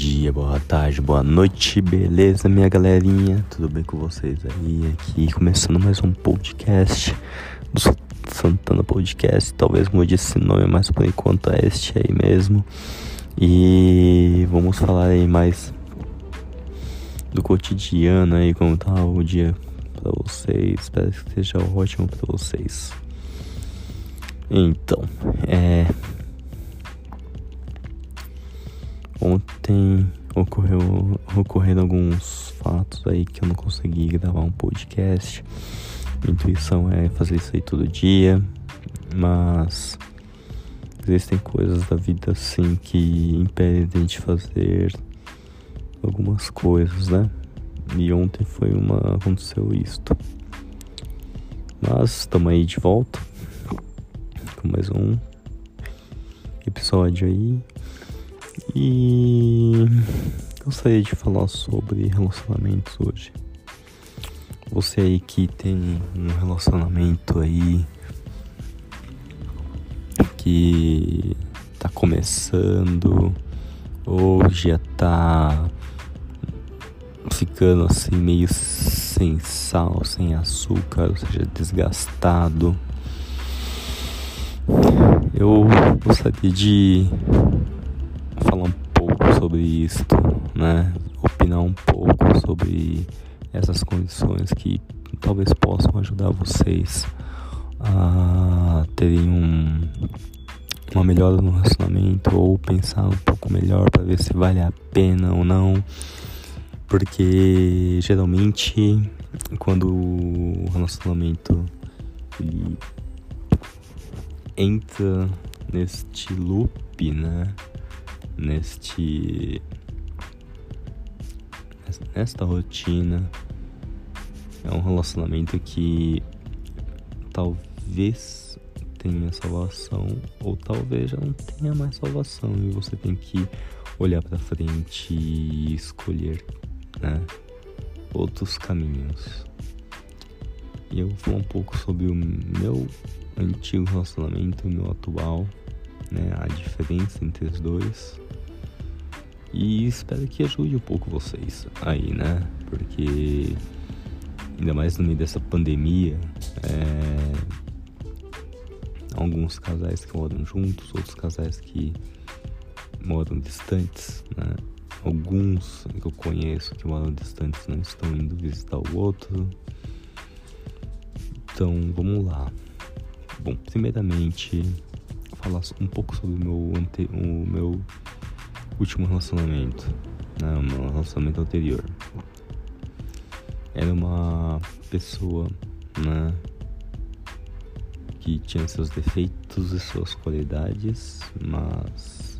dia, boa tarde, boa noite, beleza, minha galerinha? Tudo bem com vocês aí? Aqui começando mais um podcast do Santana Podcast. Talvez mude esse nome, mas por enquanto é este aí mesmo. E vamos falar aí mais do cotidiano aí, como tá o dia para vocês. Espero que seja ótimo para vocês. Então, é Ontem ocorreu, ocorreram alguns fatos aí que eu não consegui gravar um podcast. Minha intuição é fazer isso aí todo dia, mas existem coisas da vida assim que impedem a gente fazer algumas coisas, né? E ontem foi uma. aconteceu isto. Mas estamos aí de volta com mais um episódio aí. E gostaria de falar sobre relacionamentos hoje. Você aí que tem um relacionamento aí que tá começando ou já tá ficando assim meio sem sal, sem açúcar, ou seja, desgastado. Eu gostaria de falar um pouco sobre isso, né? Opinar um pouco sobre essas condições que talvez possam ajudar vocês a terem um, uma melhora no relacionamento ou pensar um pouco melhor para ver se vale a pena ou não. Porque geralmente quando o relacionamento ele entra neste loop, né? Neste nesta rotina é um relacionamento que talvez tenha salvação ou talvez já não tenha mais salvação e você tem que olhar para frente e escolher né, outros caminhos. E eu vou falar um pouco sobre o meu antigo relacionamento e o meu atual, né, a diferença entre os dois. E espero que ajude um pouco vocês aí, né? Porque ainda mais no meio dessa pandemia, é... alguns casais que moram juntos, outros casais que moram distantes, né? Alguns que eu conheço que moram distantes não estão indo visitar o outro. Então vamos lá. Bom, primeiramente falar um pouco sobre o meu, ante... o meu último relacionamento, né, um relacionamento anterior. Era uma pessoa, né, que tinha seus defeitos e suas qualidades, mas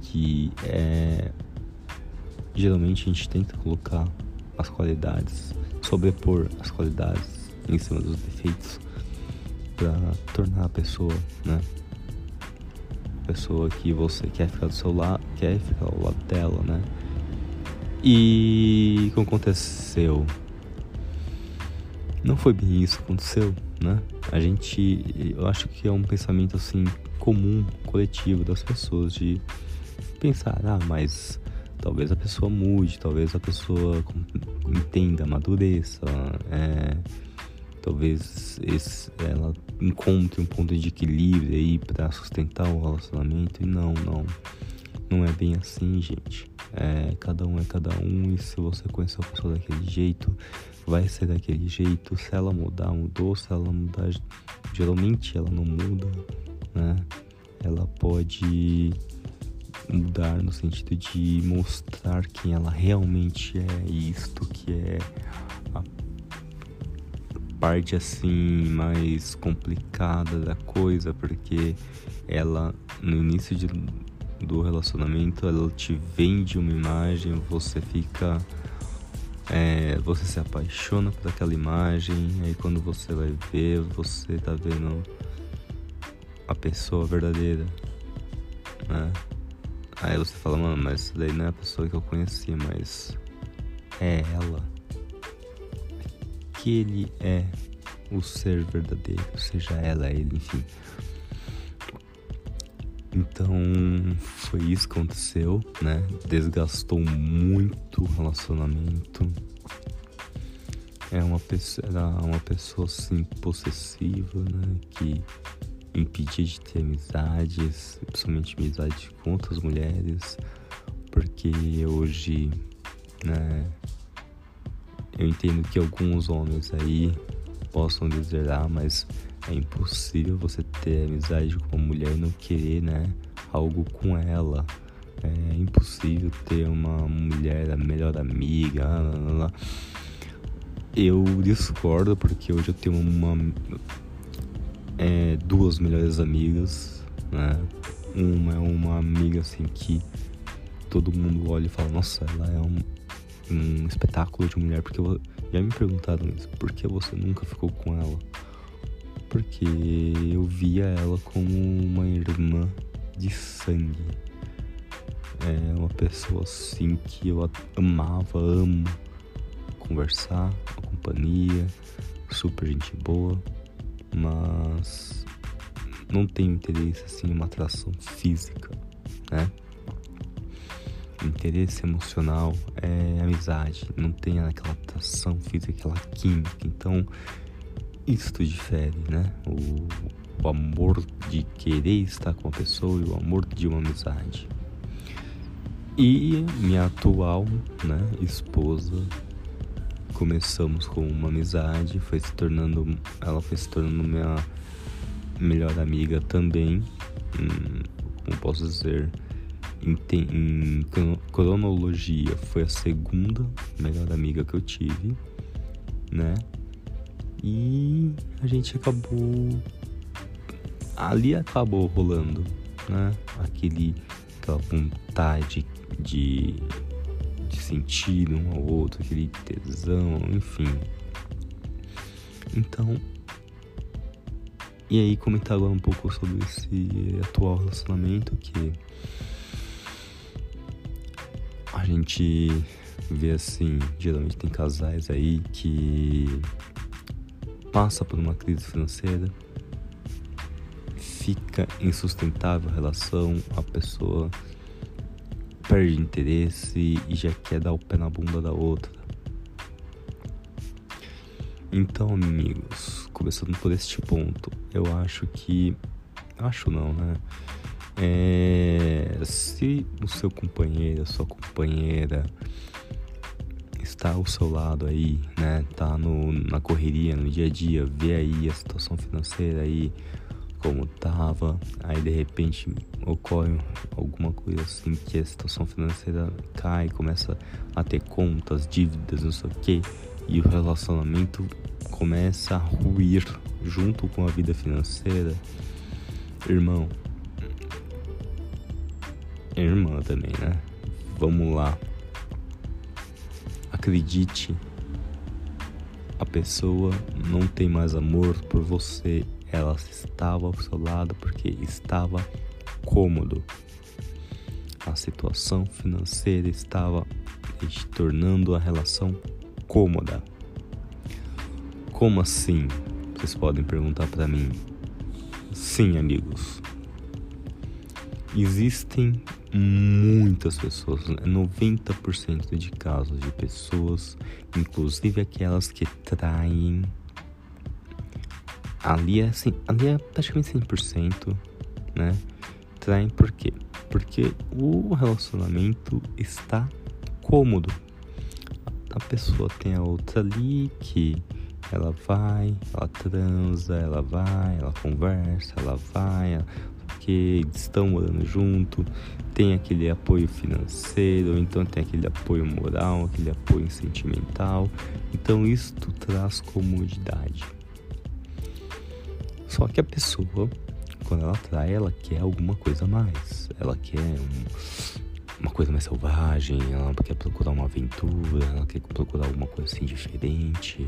que é geralmente a gente tenta colocar as qualidades, sobrepor as qualidades em cima dos defeitos para tornar a pessoa, né, pessoa que você quer ficar do seu lado, quer ficar ao lado dela, né? E o que aconteceu? Não foi bem isso que aconteceu, né? A gente, eu acho que é um pensamento assim comum, coletivo das pessoas de pensar, ah, mas talvez a pessoa mude, talvez a pessoa entenda, amadureça, é, talvez esse, ela encontre um ponto de equilíbrio aí para sustentar o relacionamento e não, não, não é bem assim, gente. É, cada um é cada um e se você conhecer a pessoa daquele jeito, vai ser daquele jeito. Se ela mudar, mudou. Se ela mudar, geralmente ela não muda, né? Ela pode mudar no sentido de mostrar quem ela realmente é isto que é parte assim mais complicada da coisa, porque ela no início de, do relacionamento ela te vende uma imagem, você fica é, você se apaixona por aquela imagem, aí quando você vai ver, você tá vendo a pessoa verdadeira, né? Aí você fala, mano, mas daí não é a pessoa que eu conhecia, mas é ela que ele é o ser verdadeiro, seja ela, ele, enfim. Então foi isso que aconteceu, né? Desgastou muito o relacionamento. É uma pessoa, era uma pessoa assim possessiva, né? Que impedia de ter amizades, principalmente amizade com outras mulheres, porque hoje, né? Eu entendo que alguns homens aí possam dizer, ah, mas é impossível você ter amizade com uma mulher e não querer, né, algo com ela. É impossível ter uma mulher a melhor amiga. Lá, lá, lá. Eu discordo porque hoje eu tenho uma é, duas melhores amigas, né? Uma é uma amiga assim que todo mundo olha e fala, nossa, ela é um, um espetáculo de mulher, porque já me perguntaram isso, por que você nunca ficou com ela? porque eu via ela como uma irmã de sangue. É uma pessoa assim que eu amava, amo conversar, a companhia, super gente boa, mas não tenho interesse assim em uma atração física, né? Interesse emocional é amizade, não tem aquela atração física, aquela química. Então, isto difere, né? O, o amor de querer estar com a pessoa e o amor de uma amizade. E minha atual, né, esposa, começamos com uma amizade, foi se tornando, ela foi se tornando minha melhor amiga também. Hum, como posso dizer, em, em cronologia foi a segunda melhor amiga que eu tive, né? E a gente acabou. Ali acabou rolando, né? Aquele, aquela vontade de, de sentir um ao outro, aquele tesão, enfim. Então. E aí comentar agora um pouco sobre esse atual relacionamento que a gente vê assim, geralmente tem casais aí que passa por uma crise financeira, fica insustentável a relação, a pessoa perde interesse e já quer dar o pé na bunda da outra. Então, amigos, começando por este ponto, eu acho que. Acho não, né? É, se o seu companheiro, a sua companheira está ao seu lado aí, né? Tá no, na correria, no dia a dia, vê aí a situação financeira aí como tava, aí de repente ocorre alguma coisa assim que a situação financeira cai, começa a ter contas, dívidas, não sei o que, e o relacionamento começa a ruir junto com a vida financeira. Irmão, irmã também, né? Vamos lá, Acredite, a pessoa não tem mais amor por você, ela estava ao seu lado porque estava cômodo. A situação financeira estava tornando a relação cômoda. Como assim? Vocês podem perguntar para mim. Sim, amigos. Existem muitas pessoas, 90% né? de casos de pessoas, inclusive aquelas que traem. Ali é, assim, ali é praticamente 100%, né? Traem por quê? Porque o relacionamento está cômodo. A pessoa tem a outra ali que ela vai, ela transa, ela vai, ela conversa, ela vai, ela que estão morando junto, tem aquele apoio financeiro, então tem aquele apoio moral, aquele apoio sentimental. Então isto traz comodidade. Só que a pessoa, quando ela trai, ela quer alguma coisa a mais. Ela quer um, uma coisa mais selvagem, ela quer procurar uma aventura, ela quer procurar alguma coisa assim diferente,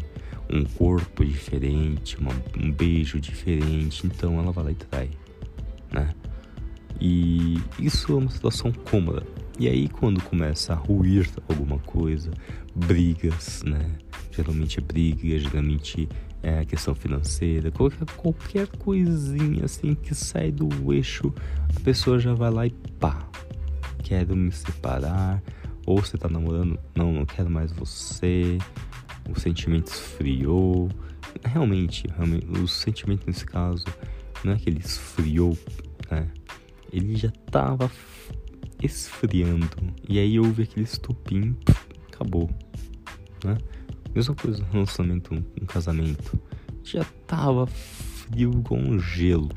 um corpo diferente, uma, um beijo diferente. Então ela vai lá e trai né? E isso é uma situação cômoda. E aí quando começa a ruir alguma coisa, brigas, né? Geralmente é briga, geralmente é a questão financeira, qualquer, qualquer coisinha assim que sai do eixo, a pessoa já vai lá e pá, quero me separar, ou você tá namorando, não, não quero mais você, o sentimento esfriou. Realmente, realmente o sentimento nesse caso não é que ele esfriou, né? Ele já tava esfriando. E aí houve aquele estupim, acabou, né? Mesma coisa no relacionamento, um casamento. Já tava frio com um gelo.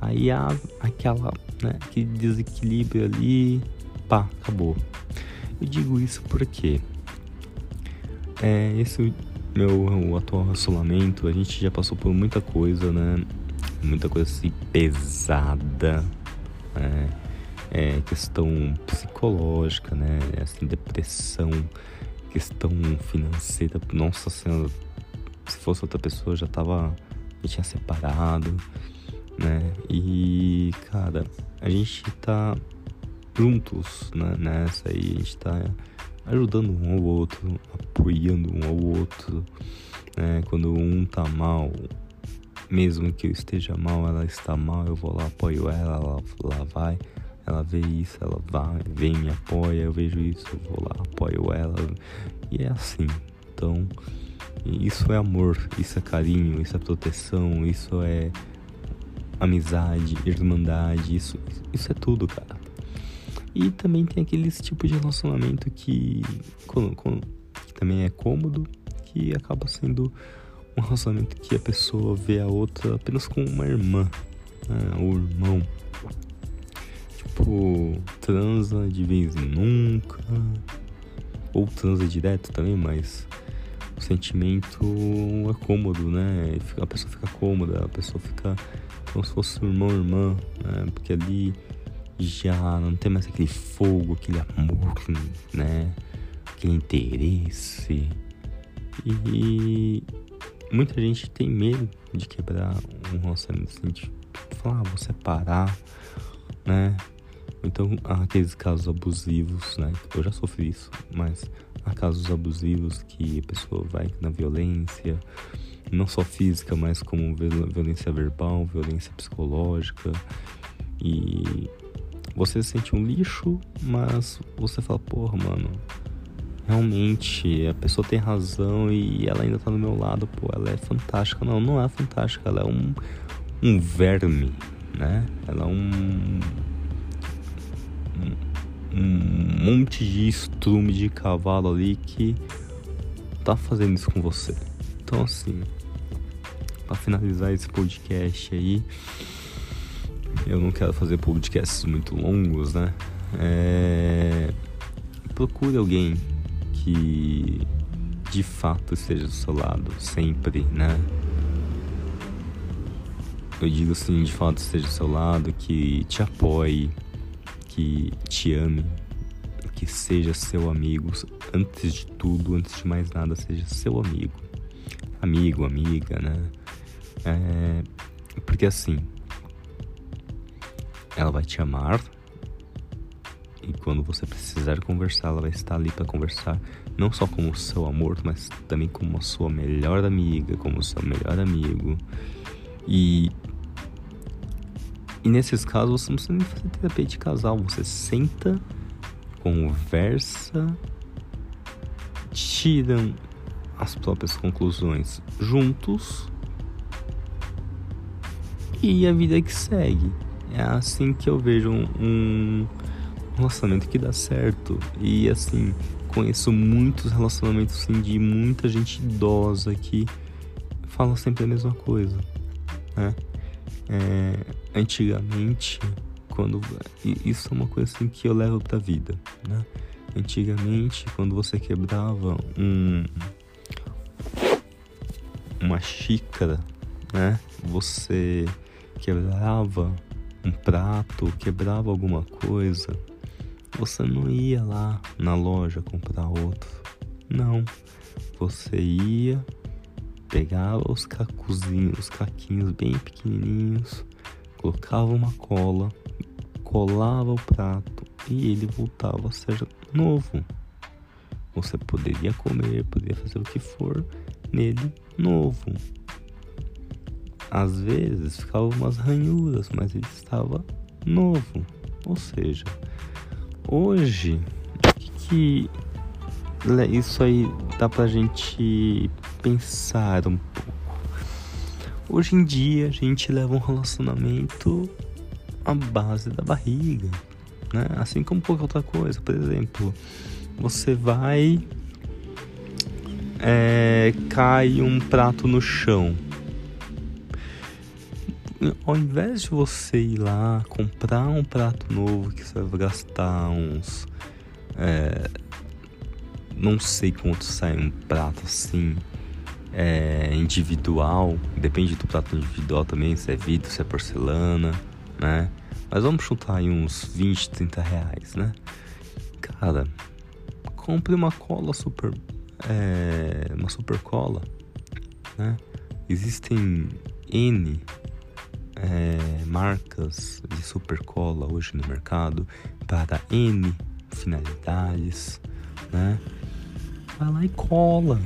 Aí há aquela, né, aquele desequilíbrio ali, pá, acabou. Eu digo isso porque é, esse meu atual relacionamento, a gente já passou por muita coisa, né? Muita coisa assim pesada, né? É, questão psicológica, né? Assim, depressão, questão financeira. Nossa Senhora, se fosse outra pessoa já tava. Já tinha separado, né? E, cara, a gente tá juntos né, nessa aí, a gente tá ajudando um ao outro, apoiando um ao outro, né? Quando um tá mal, mesmo que eu esteja mal, ela está mal, eu vou lá, apoio ela, ela, ela vai, ela vê isso, ela vai, vem, me apoia, eu vejo isso, eu vou lá, apoio ela, e é assim. Então, isso é amor, isso é carinho, isso é proteção, isso é amizade, irmandade, isso, isso é tudo, cara. E também tem aqueles tipos de relacionamento que, que também é cômodo, que acaba sendo um relacionamento que a pessoa vê a outra apenas como uma irmã, né? ou irmão. Tipo, transa de vez em nunca, ou transa direto também, mas o sentimento é cômodo, né? A pessoa fica cômoda, a pessoa fica como se fosse irmão ou irmã, né? Porque ali já não tem mais aquele fogo, aquele amor, né? Aquele interesse. E muita gente tem medo de quebrar um relacionamento assim, de falar, ah, vou separar, né? Então, há aqueles casos abusivos, né? Eu já sofri isso, mas há casos abusivos que a pessoa vai na violência, não só física, mas como violência verbal, violência psicológica. E você se sente um lixo, mas você fala, porra, mano, realmente a pessoa tem razão e ela ainda tá do meu lado, pô, ela é fantástica. Não, não é fantástica, ela é um, um verme, né? Ela é um, um, um monte de estrume de cavalo ali que tá fazendo isso com você. Então, assim, para finalizar esse podcast aí. Eu não quero fazer podcasts muito longos, né? É... Procure alguém que de fato esteja do seu lado, sempre, né? Eu digo assim, de fato esteja do seu lado, que te apoie, que te ame, que seja seu amigo, antes de tudo, antes de mais nada, seja seu amigo. Amigo, amiga, né? É... Porque assim, ela vai te amar e quando você precisar conversar, ela vai estar ali para conversar, não só como seu amor, mas também como a sua melhor amiga, como seu melhor amigo. E e nesses casos você não precisa nem fazer terapia de casal, você senta, conversa, tiram as próprias conclusões juntos e a vida que segue. É assim que eu vejo um relacionamento que dá certo. E assim, conheço muitos relacionamentos assim, de muita gente idosa que fala sempre a mesma coisa. Né? É, antigamente, quando. Isso é uma coisa assim que eu levo pra vida. Né? Antigamente, quando você quebrava um, uma xícara, né? Você quebrava um prato, quebrava alguma coisa, você não ia lá na loja comprar outro. Não. Você ia, pegava os cacuzinhos, os caquinhos bem pequenininhos, colocava uma cola, colava o prato e ele voltava a ser novo. Você poderia comer, poderia fazer o que for, nele novo. Às vezes ficavam umas ranhuras, mas ele estava novo. Ou seja, hoje, o que, que isso aí dá pra gente pensar um pouco? Hoje em dia a gente leva um relacionamento à base da barriga, né? Assim como qualquer outra coisa. Por exemplo, você vai. É, cai um prato no chão. Ao invés de você ir lá comprar um prato novo que você vai gastar uns. É, não sei quanto sai um prato assim é, individual, depende do prato individual também, se é vidro, se é porcelana, né? Mas vamos chutar aí uns 20, 30 reais, né? Cara, compre uma cola super. É, uma super cola, né? Existem N é, marcas de super cola hoje no mercado para N finalidades, né? Vai lá e cola,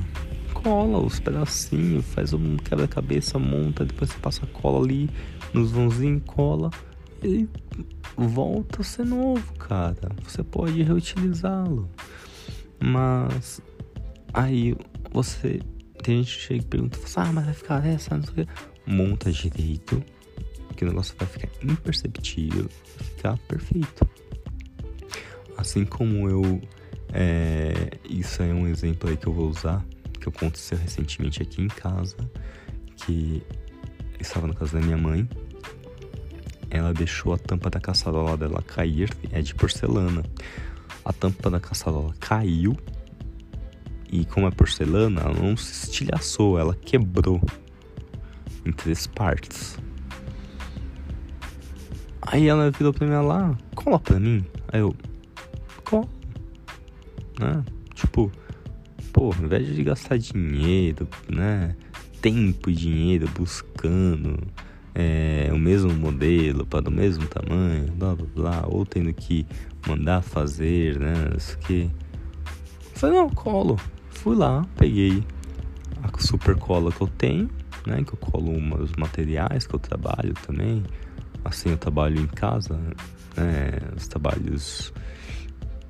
cola os pedacinhos, faz um quebra-cabeça, monta, depois você passa cola ali nos vãozinhos, cola e volta a ser novo, cara. Você pode reutilizá-lo. Mas aí você tem gente que chega e pergunta, ah, mas vai ficar essa, não sei o que. Monta direito, que o negócio vai ficar imperceptível, ficar perfeito. Assim como eu. É, isso é um exemplo aí que eu vou usar que aconteceu recentemente aqui em casa, que estava na casa da minha mãe. Ela deixou a tampa da caçarola dela cair, é de porcelana. A tampa da caçarola caiu e como é porcelana, ela não se estilhaçou, ela quebrou em três partes. Aí ela virou pra mim lá, cola pra mim. Aí eu, cola. Né? Tipo, pô, ao invés de gastar dinheiro, né? Tempo e dinheiro buscando é, o mesmo modelo para o mesmo tamanho, blá blá blá, ou tendo que mandar fazer, né? Isso que. Falei, não, colo. Fui lá, peguei a super cola que eu tenho, né? Que eu colo os materiais que eu trabalho também. Assim, eu trabalho em casa, né? Os trabalhos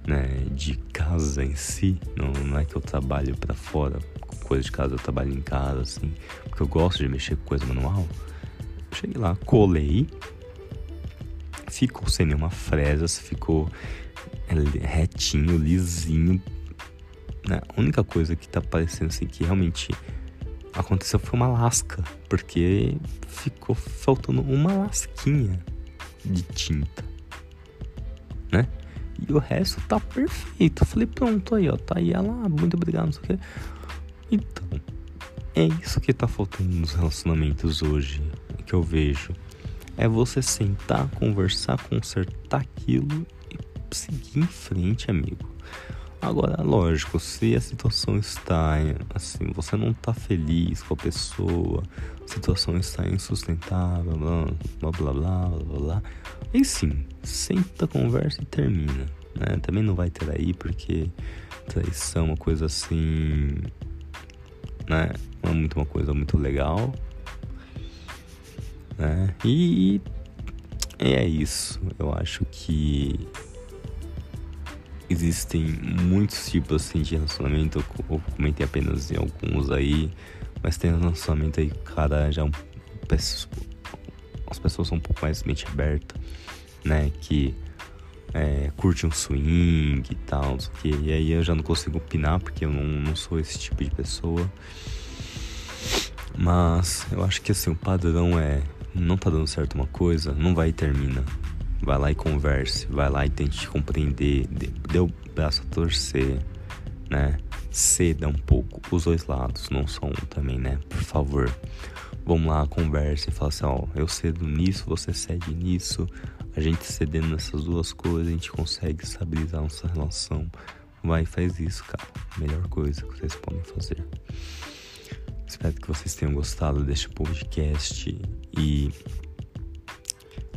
né, de casa em si. Não, não é que eu trabalho para fora com coisa de casa, eu trabalho em casa, assim, porque eu gosto de mexer com coisa manual. Cheguei lá, colei, ficou sem nenhuma fresa, ficou retinho, lisinho. Né? A única coisa que tá parecendo assim que realmente aconteceu foi uma lasca, porque ficou faltando uma lasquinha de tinta, né? E o resto tá perfeito. Falei, pronto, aí, ó. Tá aí ela, muito obrigado, não sei o quê. Então, é isso que tá faltando nos relacionamentos hoje. Que eu vejo. É você sentar, conversar, consertar aquilo e seguir em frente, amigo. Agora, lógico, se a situação está assim, você não está feliz com a pessoa, a situação está insustentável, blá blá blá blá blá blá, aí sim, senta, conversa e termina. Né? Também não vai ter aí porque traição é uma coisa assim, né? Não é muito uma coisa muito legal, né? E é isso. Eu acho que existem muitos tipos assim de relacionamento. Eu comentei apenas em alguns aí, mas tem relacionamento aí, cara, já as pessoas são um pouco mais mente aberta, né? Que é, curte um swing e tal, que e aí eu já não consigo opinar porque eu não, não sou esse tipo de pessoa. Mas eu acho que assim, o padrão é não tá dando certo uma coisa, não vai e termina. Vai lá e converse, vai lá e tente compreender, dê, o braço a torcer, né? Ceda um pouco os dois lados, não só um também, né? Por favor. Vamos lá, converse e fala assim, ó, eu cedo nisso, você cede nisso. A gente cedendo nessas duas coisas, a gente consegue estabilizar nossa relação. Vai e faz isso, cara. Melhor coisa que vocês podem fazer. Espero que vocês tenham gostado deste podcast e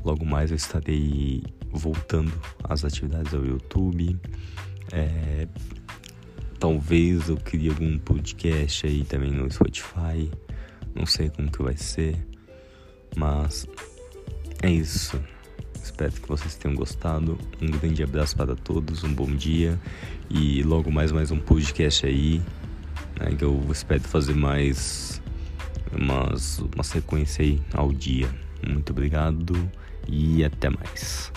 Logo mais eu estarei voltando às atividades ao YouTube. É, talvez eu crie algum podcast aí também no Spotify. Não sei como que vai ser. Mas é isso. Espero que vocês tenham gostado. Um grande abraço para todos, um bom dia e logo mais mais um podcast aí, né, que eu espero fazer mais umas, uma sequência aí ao dia. Muito obrigado e até mais.